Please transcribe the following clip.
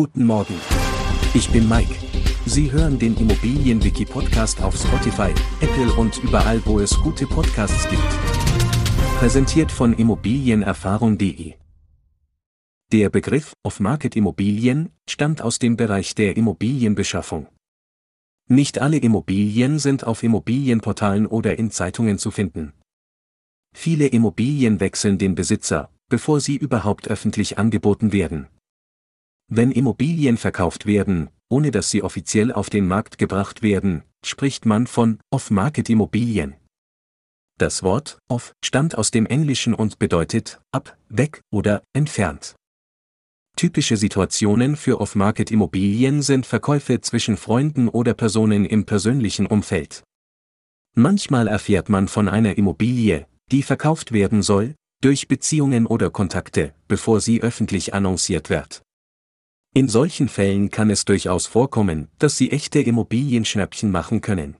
Guten Morgen. Ich bin Mike. Sie hören den Immobilienwiki-Podcast auf Spotify, Apple und überall, wo es gute Podcasts gibt. Präsentiert von Immobilienerfahrung.de. Der Begriff Off-Market-Immobilien stammt aus dem Bereich der Immobilienbeschaffung. Nicht alle Immobilien sind auf Immobilienportalen oder in Zeitungen zu finden. Viele Immobilien wechseln den Besitzer, bevor sie überhaupt öffentlich angeboten werden. Wenn Immobilien verkauft werden, ohne dass sie offiziell auf den Markt gebracht werden, spricht man von Off-Market-Immobilien. Das Wort off stammt aus dem Englischen und bedeutet ab, weg oder entfernt. Typische Situationen für Off-Market-Immobilien sind Verkäufe zwischen Freunden oder Personen im persönlichen Umfeld. Manchmal erfährt man von einer Immobilie, die verkauft werden soll, durch Beziehungen oder Kontakte, bevor sie öffentlich annonciert wird. In solchen Fällen kann es durchaus vorkommen, dass Sie echte Immobilienschnäppchen machen können.